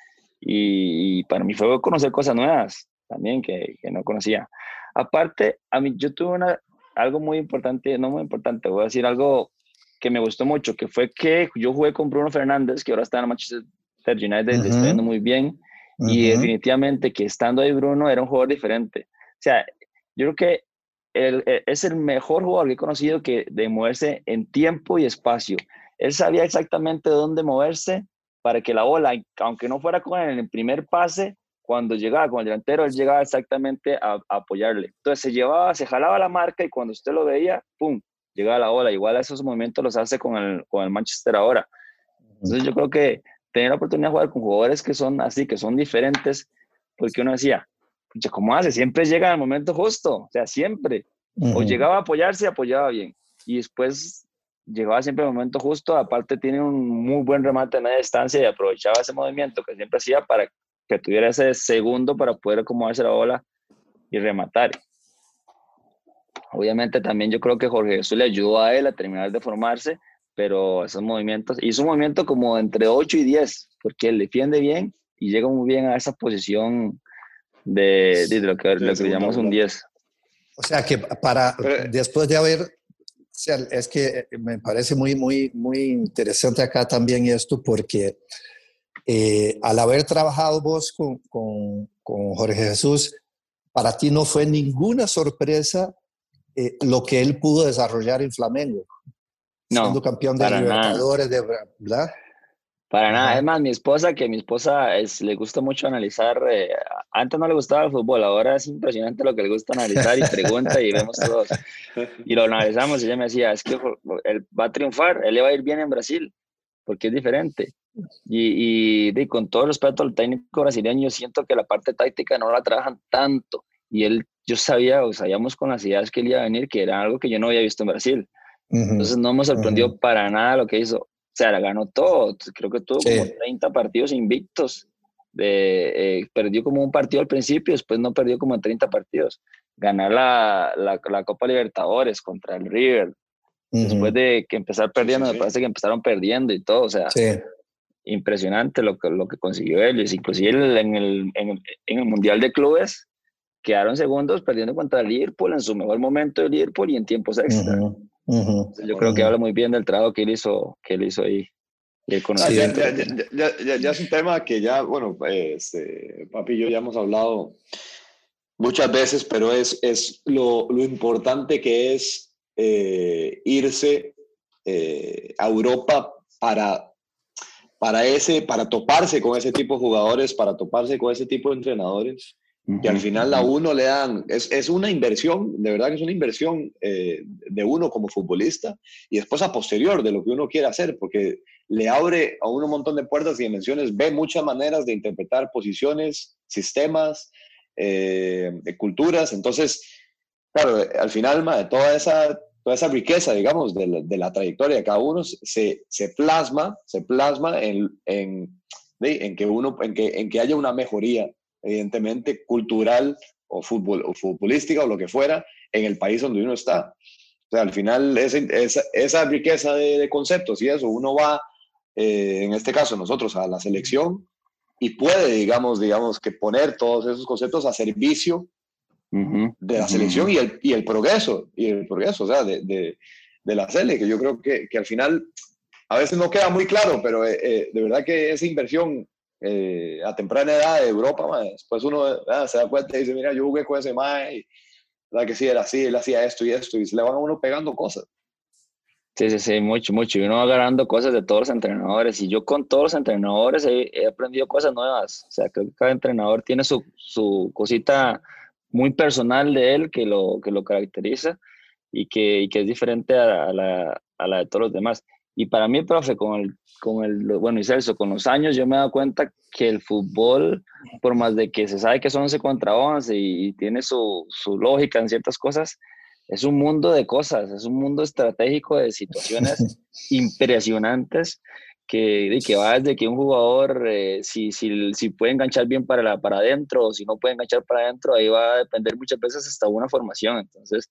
y, para mí fue conocer cosas nuevas también que, que no conocía. Aparte, a mí yo tuve una, algo muy importante, no muy importante, voy a decir algo que me gustó mucho, que fue que yo jugué con Bruno Fernández, que ahora está en Manchester United, uh está muy bien, y definitivamente que estando ahí Bruno era un jugador diferente. O sea, yo creo que él, e, es el mejor jugador que he conocido que de moverse en tiempo y espacio. Él sabía exactamente dónde moverse para que la bola, aunque no fuera con el primer pase, cuando llegaba con el delantero, él llegaba exactamente a, apoyarle. Entonces se llevaba, se jalaba la marca y cuando usted lo veía, ¡pum! Llegaba la bola. Igual esos movimientos los hace con el, con el Manchester ahora. Entonces yo creo que tener la oportunidad de jugar con jugadores que son así, que son diferentes, porque uno decía, ¿cómo hace? Siempre llega al momento justo, o sea, siempre. O llegaba a apoyarse y apoyaba bien. Y después llegaba siempre al momento justo, aparte tiene un muy buen remate de media distancia y aprovechaba ese movimiento que siempre hacía para que tuviera ese segundo para poder acomodarse la bola y rematar. Obviamente también yo creo que Jorge Jesús le ayudó a él a terminar de formarse, pero esos movimientos, hizo un movimiento como entre 8 y 10, porque él defiende bien y llega muy bien a esa posición de, de lo que, le llamamos un 10. O sea que para, después de haber, es que me parece muy, muy, muy interesante acá también esto, porque eh, al haber trabajado vos con, con, Jorge Jesús, para ti no fue ninguna sorpresa eh, lo que él pudo desarrollar en Flamengo, no, siendo campeón de Libertadores, de, ¿verdad? Para nada, es más, mi esposa, que mi esposa es, le gusta mucho analizar, eh, antes no le gustaba el fútbol, ahora es impresionante lo que le gusta analizar y pregunta y vemos todos. Y lo analizamos y ella me decía, es que él va a triunfar, él le va a ir bien en Brasil, porque es diferente. Y, y, con todo respeto al técnico brasileño, siento que la parte táctica no la trabajan tanto. Y él, yo sabía, o sabíamos con las ideas que él iba a venir, que era algo que yo no había visto en Brasil. Entonces no me sorprendió para nada lo que hizo. O sea, la ganó todo. Creo que tuvo como 30 partidos invictos. De, eh, perdió como un partido al principio, después no perdió como 30 partidos. Ganar la, la, la Copa Libertadores contra el River. Después de que empezar perdiendo, me parece que empezaron perdiendo y todo. O sea, impresionante lo que, lo que consiguió él. Inclusive en el, en, el, Mundial de Clubes quedaron segundos perdiendo contra el Liverpool en su mejor momento de Liverpool y en tiempos extra. Yo creo que habla muy bien del trabajo que él hizo, que él hizo ahí. Y ya, ya, ya, es un tema que ya, bueno, este, papi y yo ya hemos hablado muchas veces, pero es, es lo, lo importante que es eh, irse eh, a Europa para para, ese, para toparse con ese tipo de jugadores, para toparse con ese tipo de entrenadores, que al final a uno le dan, es, es, una inversión, de verdad que es una inversión eh, de uno como futbolista, y después a posterior de lo que uno quiere hacer, porque le abre a uno un montón de puertas y dimensiones, ve muchas maneras de interpretar posiciones, sistemas, eh, culturas, entonces, claro, al final, de toda esa toda esa riqueza, digamos, de la, de la trayectoria de cada uno se, se plasma, se plasma en, en, en, que uno, en, que, en que haya una mejoría, evidentemente, cultural o, fútbol, o futbolística o lo que fuera en el país donde uno está. O sea, al final, esa, esa, esa riqueza de, conceptos y eso, uno va, eh, en este caso nosotros, a la selección y puede, digamos, digamos, que poner todos esos conceptos a servicio de la selección y, el, y el progreso, y el progreso, o sea, de, de, de la sele, que yo creo que, que, al final a veces no queda muy claro, pero eh, eh, de verdad que esa inversión eh, a temprana edad de Europa, después uno ah, se da cuenta y dice, mira, yo jugué con ese mae, y la que sí era así, él hacía esto y esto, y se le van a uno pegando cosas. Sí, sí, sí, mucho, mucho. Y uno va agarrando cosas de todos los entrenadores. Y yo con todos los entrenadores he, he aprendido cosas nuevas. O sea, creo que cada entrenador tiene su, su cosita muy personal de él que lo, que lo caracteriza y que, y que es diferente a, la, a, la, de todos los demás. Y para mí, profe, con el, con el, bueno, y Celso, con los años yo me he dado cuenta que el fútbol, por más de que se sabe que son 11 contra 11 y, tiene su, su, lógica en ciertas cosas, es un mundo de cosas, es un mundo estratégico de situaciones impresionantes que, que va desde que un jugador, eh, si, si, si, puede enganchar bien para, la, para adentro o si no puede enganchar para adentro, ahí va a depender muchas veces hasta una formación. Entonces,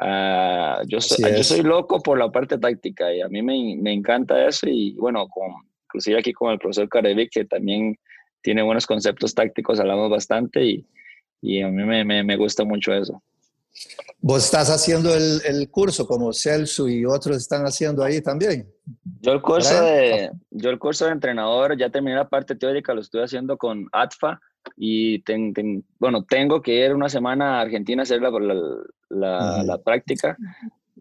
uh, yo, soy, yo soy loco por la parte táctica y a mí me, me encanta eso y bueno, con, inclusive aquí con el profesor Carevic, que también tiene buenos conceptos tácticos, hablamos bastante y, y a mí me, me, me gusta mucho eso. Vos estás haciendo el, el, curso como Celso y otros están haciendo ahí también. Yo el curso de, yo el curso de entrenador ya terminé la parte teórica, lo estoy haciendo con ATFA y bueno, tengo que ir una semana a Argentina a hacer la, la, la, práctica.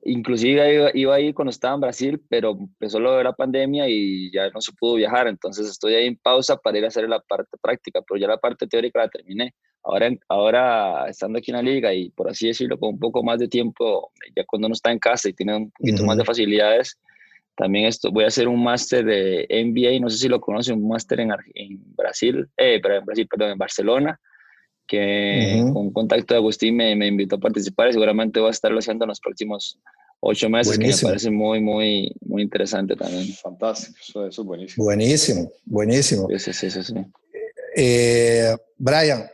Inclusive iba, iba ahí cuando estaba en Brasil, pero empezó lo de la pandemia y ya no se pudo viajar, entonces estoy ahí en pausa para ir a hacer la parte práctica, pero ya la parte teórica la terminé. Ahora, ahora estando aquí en la liga y por así decirlo, con un poco más de tiempo, ya cuando uno está en casa y tiene un poquito más de facilidades, también esto, voy a hacer un máster de MBA, no sé si lo conocen, un máster en, en, Brasil, eh, en Brasil, perdón, en Barcelona, que con contacto de Agustín me, me, invitó a participar y seguramente voy a estarlo haciendo en los próximos ocho meses, que me parece muy, muy, muy interesante también. Fantástico, eso, eso es buenísimo. Buenísimo, buenísimo. Sí, sí, sí, sí. Eh, Brian,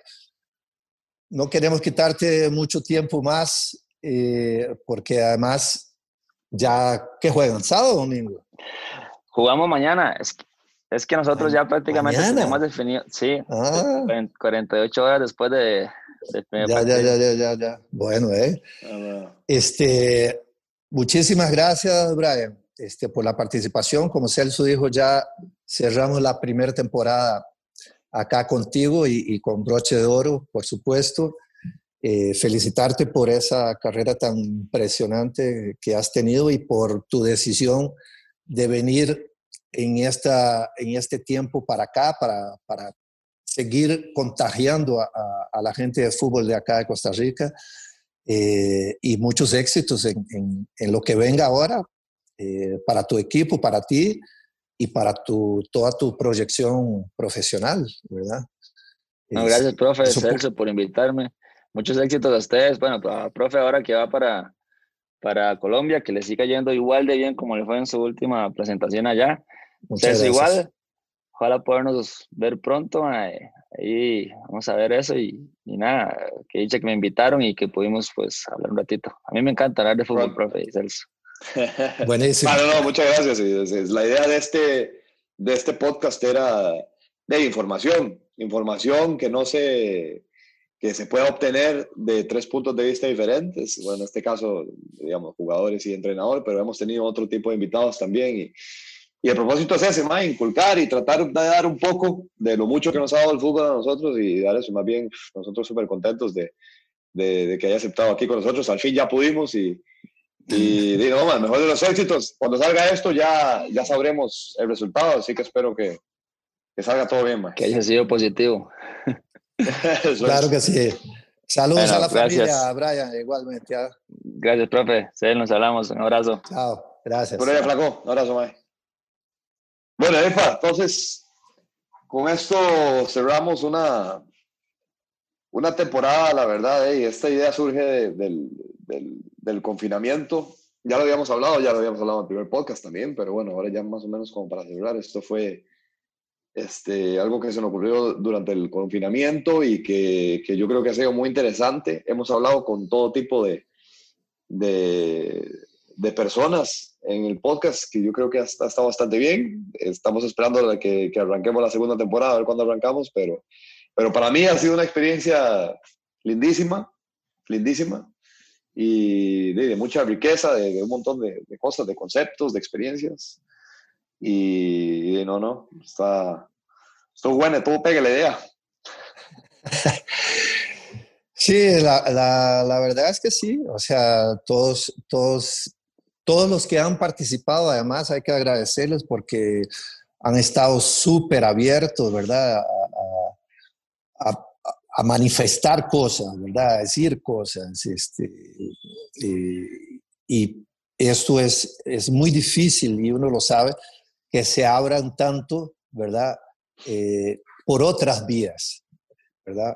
no queremos quitarte mucho tiempo más, eh, porque además ya que juegan sábado o domingo. Jugamos mañana. Es, que nosotros ya prácticamente tenemos definido, sí, ah. 48 horas después de, ya, ya, ya, ya, ya, ya. Bueno, eh. Este, muchísimas gracias, Brian, este, por la participación. Como Celso dijo, ya cerramos la primera temporada acá contigo y, con broche de oro, por supuesto. Eh, felicitarte por esa carrera tan impresionante que has tenido y por tu decisión de venir en, esta, en este tiempo para acá, para, para seguir contagiando a, a, la gente de fútbol de acá de Costa Rica eh, y muchos éxitos en, en, en, lo que venga ahora eh, para tu equipo, para ti y para tu, toda tu proyección profesional, ¿verdad? No, gracias, profe Celso, por invitarme. Muchos éxitos a ustedes. Bueno, profe, ahora que va para, para Colombia, que le siga yendo igual de bien como le fue en su última presentación allá. Muchas igual. Ojalá podernos ver pronto. Ahí vamos a ver eso y, y, nada, que dicha que me invitaron y que pudimos pues hablar un ratito. A mí me encanta hablar de fútbol, profe Celso. Buenísimo. Ah, no, muchas gracias. La idea de este, de este podcast era de información, información que no se que se pueda obtener de tres puntos de vista diferentes. Bueno, en este caso, digamos, jugadores y entrenadores, pero hemos tenido otro tipo de invitados también. Y, y el propósito es ese, más inculcar y tratar de dar un poco de lo mucho que nos ha dado el fútbol a nosotros y dar eso, más bien, nosotros súper contentos de, de, de, que haya aceptado aquí con nosotros. Al fin ya pudimos y, y digo, no, mejor de los éxitos. Cuando salga esto ya, ya sabremos el resultado, así que espero que, que salga todo bien. Que haya sido positivo. claro que sí. Saludos a la familia, Brian, igualmente. Gracias, profe. Sí, nos hablamos. Un abrazo. Chao, gracias. Por ahí, flaco. Un abrazo, Mae. Bueno, Epa, entonces, con esto cerramos una, una temporada, la verdad, y esta idea surge del, del, del, confinamiento. Ya lo habíamos hablado, ya lo habíamos hablado en el primer podcast también, pero bueno, ahora ya más o menos como para celebrar, esto fue este, algo que se nos ocurrió durante el confinamiento y que, que, yo creo que ha sido muy interesante. Hemos hablado con todo tipo de, de, de personas en el podcast, que yo creo que ha, estado bastante bien. Estamos esperando que, que, arranquemos la segunda temporada, a ver cuándo arrancamos, pero, pero para mí ha sido una experiencia lindísima, lindísima, y de, de mucha riqueza, de, de un montón de, cosas, de conceptos, de experiencias. Y, no, no, está, estuvo bueno, todo pega la idea. Sí, la, la, la, verdad es que sí, o sea, todos, todos, todos los que han participado, además hay que agradecerles porque han estado súper abiertos, ¿verdad? A, manifestar cosas, ¿verdad? A decir cosas. Este, y esto es, es muy difícil y uno lo sabe que se abran tanto, ¿verdad? Eh, por otras vías, ¿verdad?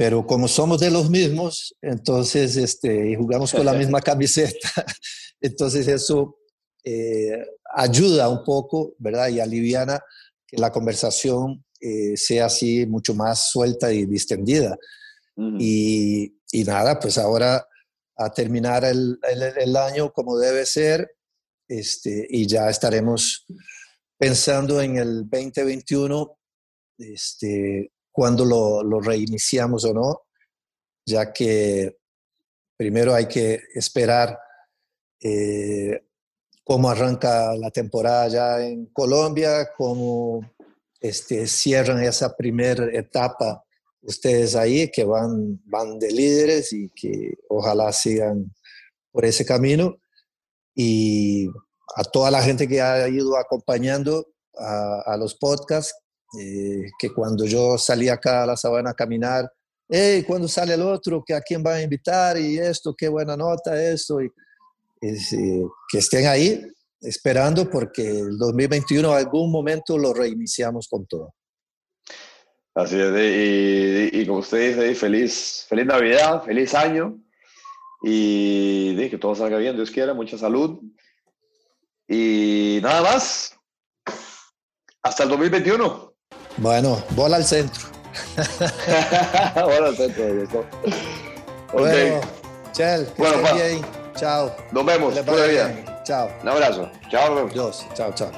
Pero como somos de los mismos, entonces, este, y jugamos con la misma camiseta, entonces eso eh, ayuda un poco, ¿verdad? Y aliviana que la conversación eh, sea así mucho más suelta y distendida. Uh -huh. y, y, nada, pues ahora a terminar el, el, el año como debe ser, este, y ya estaremos pensando en el 2021, este, cuando lo, lo, reiniciamos o no, ya que primero hay que esperar eh, cómo arranca la temporada ya en Colombia, cómo este, cierran esa primera etapa ustedes ahí, que van, van de líderes y que ojalá sigan por ese camino. Y a toda la gente que ha ido acompañando a, a los podcasts, eh, que cuando yo salí acá a la sabana a caminar, hey, ¿cuándo sale el otro? ¿Que ¿A quién van a invitar? Y esto, qué buena nota, esto. Y, es, eh, que estén ahí esperando porque el 2021 algún momento lo reiniciamos con todo. Así es, y, y, como usted dice, feliz, feliz Navidad, feliz año y que todo salga bien, Dios quiera, mucha salud y nada más. Hasta el 2021. Bueno, bola al centro. bola al centro. Bueno, okay. Chel, que bueno, pa. bien. Chao. Nos vemos. Chao. Un abrazo. Chao. Dios. Chao, chao.